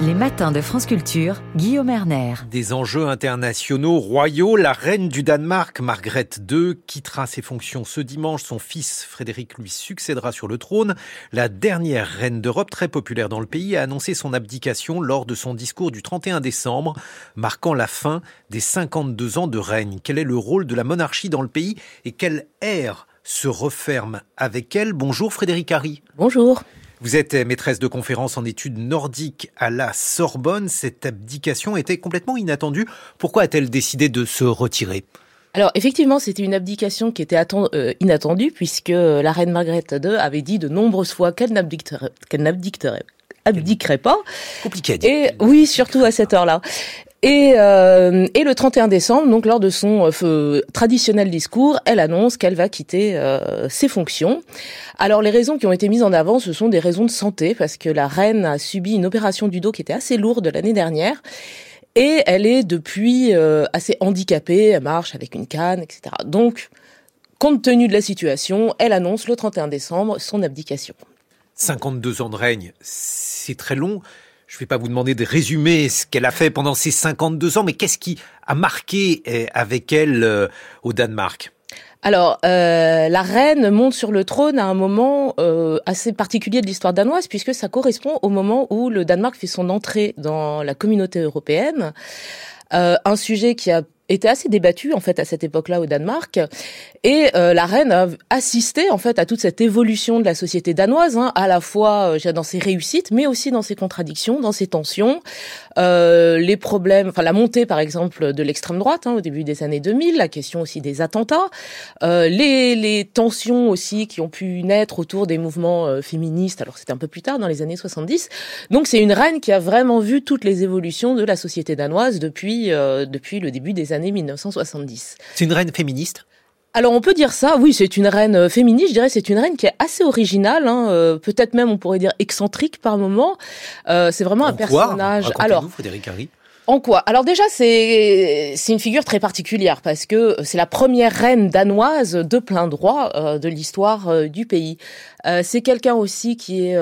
Les matins de France Culture, Guillaume Erner. Des enjeux internationaux royaux, la reine du Danemark, Margrethe II, quittera ses fonctions ce dimanche. Son fils, Frédéric, lui succédera sur le trône. La dernière reine d'Europe, très populaire dans le pays, a annoncé son abdication lors de son discours du 31 décembre, marquant la fin des 52 ans de règne. Quel est le rôle de la monarchie dans le pays et quelle ère se referme avec elle? Bonjour Frédéric Harry. Bonjour. Vous êtes maîtresse de conférences en études nordiques à la Sorbonne. Cette abdication était complètement inattendue. Pourquoi a-t-elle décidé de se retirer? Alors effectivement, c'était une abdication qui était euh, inattendue puisque la reine Margrethe II avait dit de nombreuses fois qu'elle abdiquerait pas. Compliqué à dire. Et oui, surtout à cette heure-là. Et, euh, et, le 31 décembre, donc lors de son euh, traditionnel discours, elle annonce qu'elle va quitter euh, ses fonctions. Alors les raisons qui ont été mises en avant, ce sont des raisons de santé, parce que la reine a subi une opération du dos qui était assez lourde l'année dernière. Et elle est depuis euh, assez handicapée, elle marche avec une canne, etc. Donc, compte tenu de la situation, elle annonce le 31 décembre son abdication. 52 ans de règne, c'est très long. Je ne vais pas vous demander de résumer ce qu'elle a fait pendant ces 52 ans, mais qu'est-ce qui a marqué eh, avec elle euh, au Danemark? Alors, euh, la reine monte sur le trône à un moment euh, assez particulier de l'histoire danoise, puisque ça correspond au moment où le Danemark fait son entrée dans la communauté européenne. un sujet qui a était assez débattue en fait à cette époque-là au Danemark. Et euh, la reine a assisté en fait à toute cette évolution de la société danoise hein, à la fois euh, dans ses réussites mais aussi dans ses contradictions dans ses tensions. Euh, les problèmes enfin la montée par exemple de l'extrême droite hein, au début des années 2000 la question aussi des attentats. Euh, les, les tensions aussi qui ont pu naître autour des mouvements euh, féministes alors c'était un peu plus tard dans les années 70 donc c'est une reine qui a vraiment vu toutes les évolutions de la société danoise depuis depuis le début des années 1970. C'est une reine féministe? Alors on peut dire ça, oui, c'est une reine euh, féministe, je dirais c'est une reine qui est assez originale, hein, euh, peut-être même on pourrait dire excentrique par moment. Euh, c'est vraiment un personnage. Alors, Frédéric Harry. En quoi? Alors déjà, c'est c'est une figure très particulière parce que c'est la première reine danoise de plein droit euh, de l'histoire euh, du pays. Euh, c'est quelqu'un aussi qui est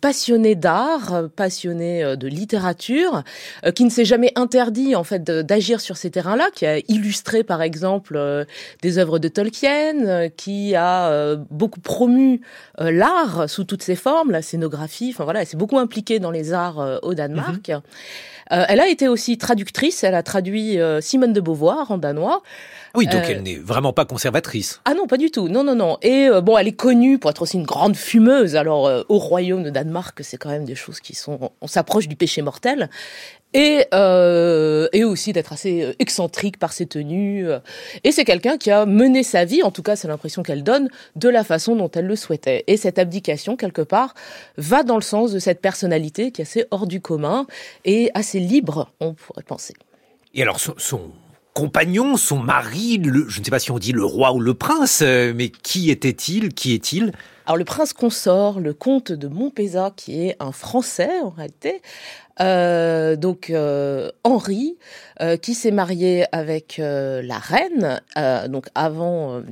passionné d'art, passionné de littérature, qui ne s'est jamais interdit en fait d'agir sur ces terrains-là, qui a illustré par exemple des œuvres de Tolkien, qui a beaucoup promu l'art sous toutes ses formes, la scénographie. Enfin voilà, elle s'est beaucoup impliquée dans les arts au Danemark. Mhm. Euh, elle a été aussi traductrice, elle a traduit euh, Simone de Beauvoir en danois. Oui, donc euh, elle n'est vraiment pas conservatrice. Ah non, pas du tout. Non, non, non. Et bon, elle est connue pour être aussi une grande fumeuse. Alors, au royaume de Danemark, c'est quand même des choses qui sont... On s'approche du péché mortel et, euh, et aussi d'être assez euh, excentrique par ses tenues. Euh. Et c'est quelqu'un qui a mené sa vie, en tout cas c'est l'impression qu'elle donne, de la façon dont elle le souhaitait. Et cette abdication, quelque part, va dans le sens de cette personnalité qui est assez hors du commun et assez libre, on pourrait penser. Et alors son, son compagnon, son mari, le, je ne sais pas si on dit le roi ou le prince, mais qui était-il Qui est-il? Alors le prince consort, le comte de Montpezat, qui est un Français en réalité, euh, donc euh, Henri, euh, qui s'est marié avec la reine, donc avant.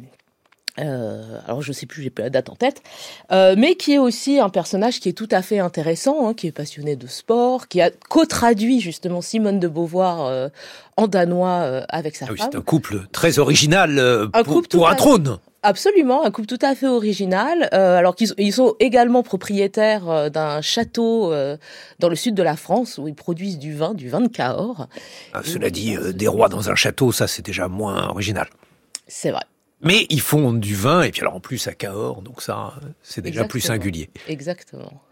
Alors je sais plus, j'ai plus la date en tête, mais qui est aussi un personnage qui est tout à fait intéressant, hein, qui est passionné de sport, qui a co-traduit justement Simone de Beauvoir en danois avec sa ah femme. C'est un couple très original pour, pour un trône. Absolument, un couple tout à fait original. Euh, alors qu'ils ils sont également propriétaires euh, d'un château euh, dans le sud de la France où ils produisent du vin, du vin de Cahors. Ah, cela dit, des rois dans un château, ça c'est déjà moins original. C'est vrai. Mais ils font du vin, et puis alors en plus à Cahors, donc ça, c'est déjà plus singulier. Exactement.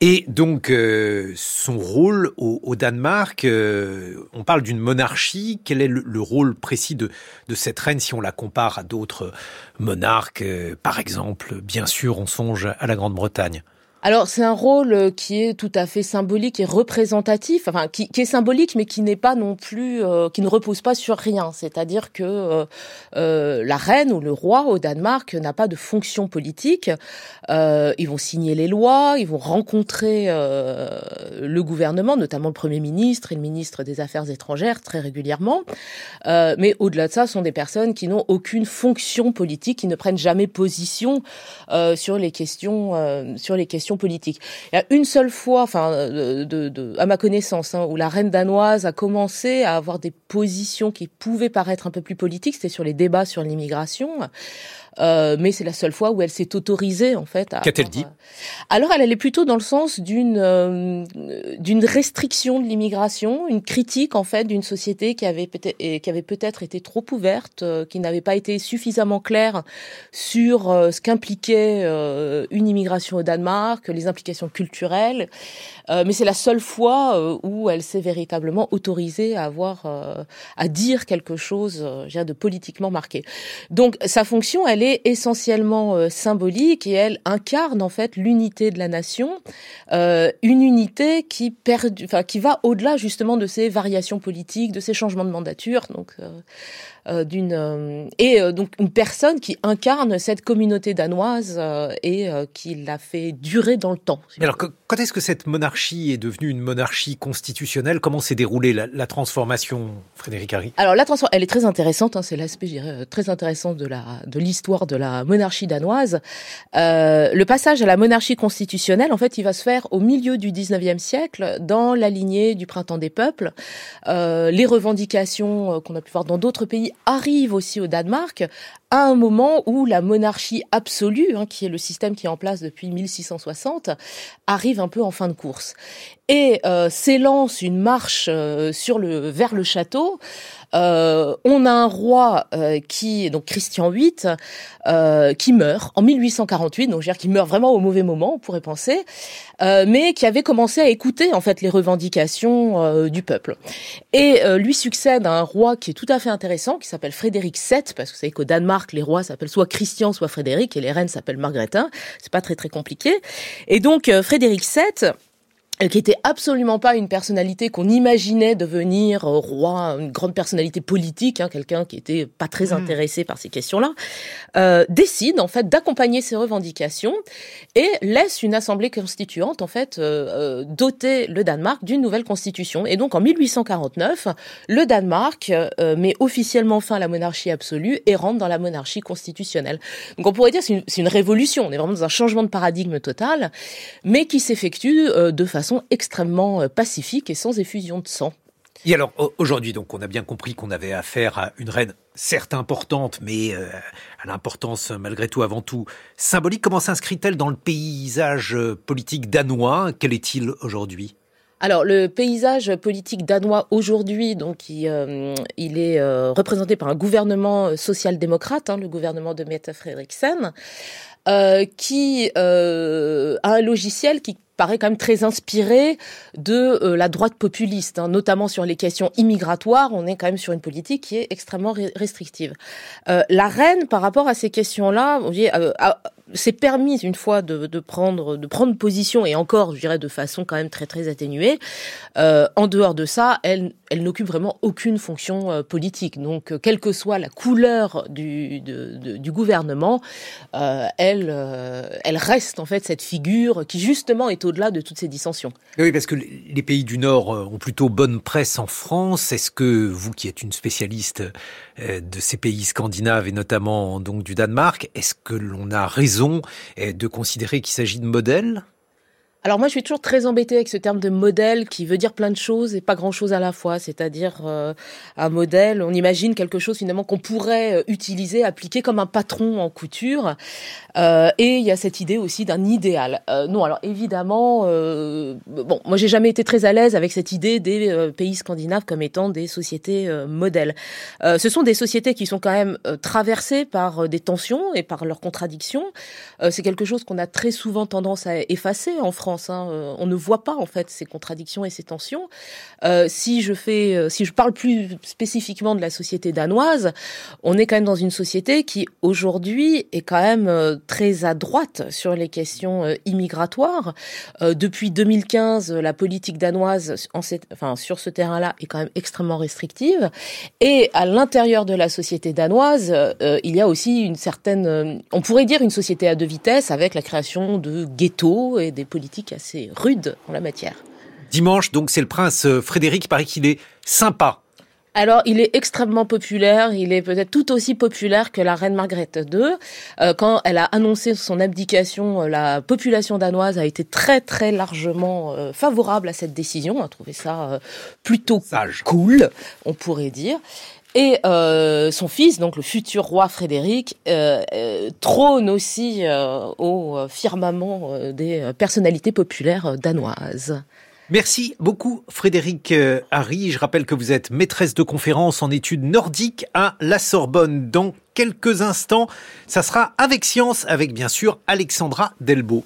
Et donc, euh, son rôle au, Danemark, euh, on parle d'une monarchie, quel est le, rôle précis de, de, cette reine si on la compare à d'autres monarques euh, Par exemple, bien sûr, on songe à la Grande-Bretagne. Alors c'est un rôle euh, qui est tout à fait symbolique et représentatif, enfin qui, est symbolique mais qui n'est pas non plus, euh, qui ne repose pas sur rien. C'est-à-dire que euh, la reine ou le roi au Danemark n'a pas de fonction politique. Ils vont signer les lois, ils vont rencontrer le gouvernement, notamment le premier ministre et le ministre des Affaires étrangères très régulièrement. mais au-delà de ça, ce sont des personnes qui n'ont aucune fonction politique, qui ne prennent jamais position sur les questions, sur les questions politique. Il y a une seule fois, enfin, de, à ma connaissance, hein, où la reine danoise a commencé à avoir des positions qui pouvaient paraître un peu plus politiques, c'était sur les débats sur l'immigration. Euh, mais c'est la seule fois où elle s'est autorisée en fait. Qu'a-t-elle dit euh, Alors elle allait plutôt dans le sens d'une euh, d'une restriction de l'immigration, une critique en fait d'une société qui avait peut-être qui avait peut-être été trop ouverte, qui n'avait pas été suffisamment claire sur ce qu'impliquait une immigration au Danemark, les implications culturelles. mais c'est la seule fois où elle s'est véritablement autorisée à avoir à dire quelque chose, de politiquement marqué. Donc sa fonction, elle est essentiellement euh, symbolique et elle incarne en fait l'unité de la nation, euh, une unité qui, perd, enfin, qui va au-delà justement de ces variations politiques, de ces changements de mandature. Donc, euh, d'une euh, et euh, donc une personne qui incarne cette communauté danoise et qui l'a fait durer dans le temps. alors quand est-ce que cette monarchie est devenue une monarchie constitutionnelle? Comment s'est déroulée la, transformation, Frédéric Harry? Alors la transformation, elle est très intéressante. Hein, c'est l'aspect, je dirais, très intéressant de la de l'histoire de la monarchie danoise. le passage à la monarchie constitutionnelle, en fait, il va se faire au milieu du 19e siècle, dans la lignée du printemps des peuples. les revendications qu'on a pu voir dans d'autres pays arrive aussi au Danemark à un moment où la monarchie absolue, hein, qui est le système qui est en place depuis 1660, arrive un peu en fin de course et euh, s'élance une marche euh, sur le vers le château. Euh, on a un roi euh, qui donc Christian VIII qui meurt en 1848, donc je veux dire qui meurt vraiment au mauvais moment, on pourrait penser, mais qui avait commencé à écouter en fait les revendications du peuple. Et lui succède un roi qui est tout à fait intéressant, qui s'appelle Frédéric VII, parce que vous savez qu'au Danemark les rois s'appellent soit Christian, soit Frédéric, et les reines s'appellent Margrethe. C'est pas très très compliqué. Et donc Frédéric VII euh, qui était absolument pas une personnalité qu'on imaginait devenir euh, roi, une grande personnalité politique, hein, quelqu'un qui était pas très hmm. intéressé par ces questions-là, euh, décide en fait d'accompagner ces revendications et laisse une assemblée constituante en fait euh, euh doter le Danemark d'une nouvelle constitution. Et donc en 1849, le Danemark met officiellement fin à la monarchie absolue et rentre dans la monarchie constitutionnelle. Donc on pourrait dire c'est une, une, révolution, on est vraiment dans un changement de paradigme total, mais qui s'effectue de façon extrêmement euh, pacifique et sans effusion de sang. Et alors aujourd'hui, donc, on a bien compris qu'on avait affaire à une reine certes importante, mais euh, à l'importance malgré tout avant tout symbolique. Comment s'inscrit-elle dans le paysage euh, politique danois? Quel est-il aujourd'hui? Alors le paysage politique danois aujourd'hui, donc il, il est représenté par un gouvernement social-démocrate, hein, le gouvernement de Mette Frederiksen, euh, qui a un logiciel qui paraît quand même très inspiré de euh, la droite populiste, hein, notamment sur les questions immigratoires. On est quand même sur une politique qui est extrêmement restrictive. Euh, la reine, par rapport à ces questions-là, euh, s'est permis une fois de, prendre de prendre position et encore, je dirais, de façon quand même très très atténuée. Euh, en dehors de ça, elle elle n'occupe vraiment aucune fonction euh, politique. Donc, euh, quelle que soit la couleur du, du gouvernement, euh, elle, elle reste en fait cette figure qui justement est au-delà de toutes ces dissensions. Oui, parce que les pays du Nord ont plutôt bonne presse en France. Est-ce que vous, qui êtes une spécialiste de ces pays scandinaves et notamment donc du Danemark, est-ce que l'on a raison de considérer qu'il s'agit de modèles? Alors moi, je suis toujours très embêtée avec ce terme de modèle qui veut dire plein de choses et pas grand-chose à la fois. C'est-à-dire euh, un modèle, on imagine quelque chose finalement qu'on pourrait euh, utiliser, appliquer comme un patron en couture. Euh, et il y a cette idée aussi d'un idéal. Euh, non, alors évidemment, bon, moi j'ai jamais été très à l'aise avec cette idée des pays scandinaves comme étant des sociétés modèles. ce sont des sociétés qui sont quand même traversées par des tensions et par leurs contradictions. C'est quelque chose qu'on a très souvent tendance à effacer en France Hein. Euh, on ne voit pas en fait ces contradictions et ces tensions. Euh, si je fais, euh, si je parle plus spécifiquement de la société danoise, on est quand même dans une société qui aujourd'hui est quand même très à droite sur les questions immigratoires. depuis 2015, la politique danoise en enfin, sur ce terrain-là est quand même extrêmement restrictive. Et à l'intérieur de la société danoise, il y a aussi une certaine, on pourrait dire une société à deux vitesses avec la création de ghettos et des politiques assez rude en la matière. Dimanche, donc, c'est le prince euh, Frédéric. Paraît qu'il est sympa. Alors, il est extrêmement populaire. Il est peut-être tout aussi populaire que la reine Margrethe II. Euh, quand elle a annoncé son abdication, euh, la population danoise a été très très largement euh, favorable à cette décision. a trouvé ça plutôt Sage. cool, on pourrait dire. Et euh, son fils, donc le futur roi Frédéric, euh, euh, trône aussi au firmament des personnalités populaires danoises. Merci beaucoup Frédéric Harry. Je rappelle que vous êtes maîtresse de conférence en études nordiques à la Sorbonne. Dans quelques instants, ça sera avec science, avec bien sûr Alexandra Delbo.